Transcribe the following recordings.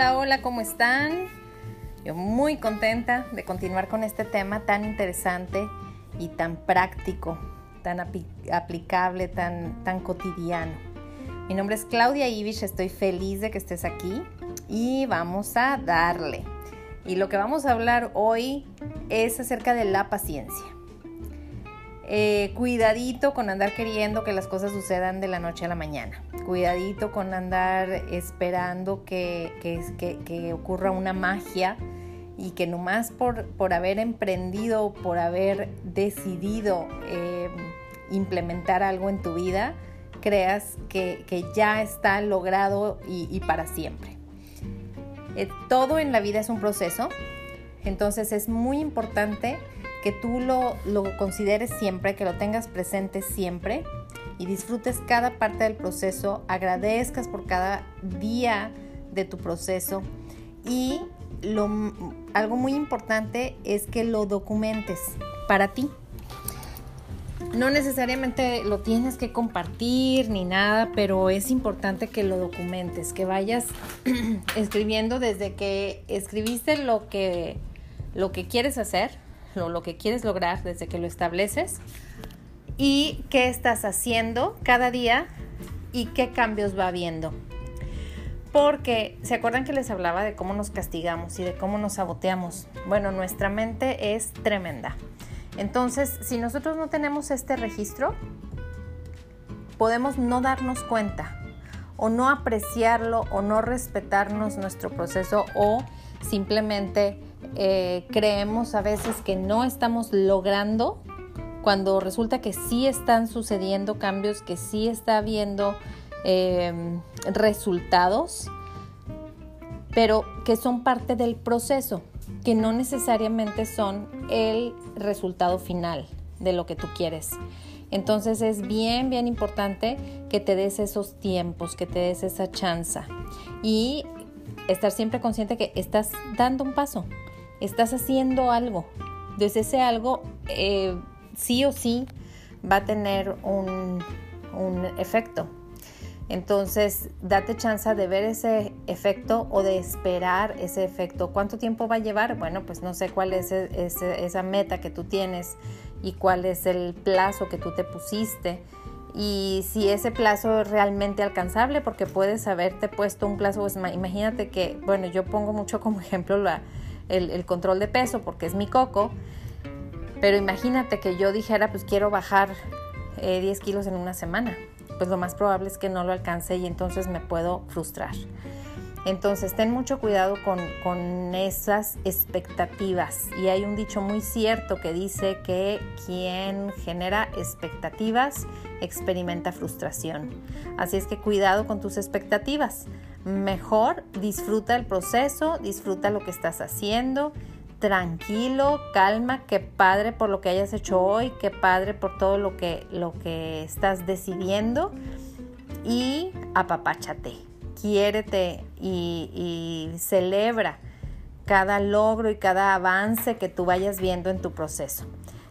Hola, hola, ¿cómo están? Yo muy contenta de continuar con este tema tan interesante y tan práctico, tan aplicable, tan, tan cotidiano. Mi nombre es Claudia Ibish, estoy feliz de que estés aquí y vamos a darle. Y lo que vamos a hablar hoy es acerca de la paciencia. Eh, cuidadito con andar queriendo que las cosas sucedan de la noche a la mañana. Cuidadito con andar esperando que, que, ocurra una magia y que nomás por, por haber emprendido, por haber decidido eh, implementar algo en tu vida, creas que, ya está logrado y, para siempre. Eh, todo en la vida es un proceso, entonces es muy importante que tú lo, consideres siempre, que lo tengas presente siempre y disfrutes cada parte del proceso, agradezcas por cada día de tu proceso y lo, algo muy importante es que lo documentes para ti. No necesariamente lo tienes que compartir ni nada, pero es importante que lo documentes, que vayas escribiendo desde que escribiste lo que, lo que quieres hacer, lo, que quieres lograr desde que lo estableces y qué estás haciendo cada día y qué cambios va habiendo. Porque, ¿se acuerdan que les hablaba de cómo nos castigamos y de cómo nos saboteamos? Bueno, nuestra mente es tremenda. Entonces, si nosotros no tenemos este registro, podemos no darnos cuenta o no apreciarlo o no respetarnos nuestro proceso o simplemente eh, creemos a veces que no estamos logrando cuando resulta que sí están sucediendo cambios, que sí está habiendo em, resultados, pero que son parte del proceso, que no necesariamente son el resultado final de lo que tú quieres. Entonces es bien, bien importante que te des esos tiempos, que te des esa chance y estar siempre consciente que estás dando un paso, estás haciendo algo. Entonces ese algo eh, sí o sí va a tener un, un efecto. Entonces, date chance de ver ese efecto o de esperar ese efecto. ¿Cuánto tiempo va a llevar? Bueno, pues no sé cuál es esa meta que tú tienes y cuál es el plazo que tú te pusiste y si ese plazo es realmente alcanzable, porque puedes haberte puesto un plazo, pues imagínate que, bueno, yo pongo mucho como ejemplo la, el, control de peso porque es mi coco, pero imagínate que yo dijera, pues quiero bajar 10 eh, kilos en una semana, pues lo más probable es que no lo alcance y entonces me puedo frustrar. Entonces, ten mucho cuidado con, con, esas expectativas. Y hay un dicho muy cierto que dice que quien genera expectativas experimenta frustración. Así es que cuidado con tus expectativas mejor disfruta el proceso, disfruta lo que estás haciendo, tranquilo, calma, qué padre por lo que hayas hecho hoy, qué padre por todo lo que, lo que estás decidiendo y apapáchate, quiérete y, y celebra cada logro y cada avance que tú vayas viendo en tu proceso.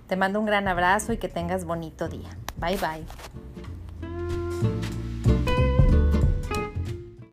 Te mando un gran abrazo y que tengas bonito día. Bye bye.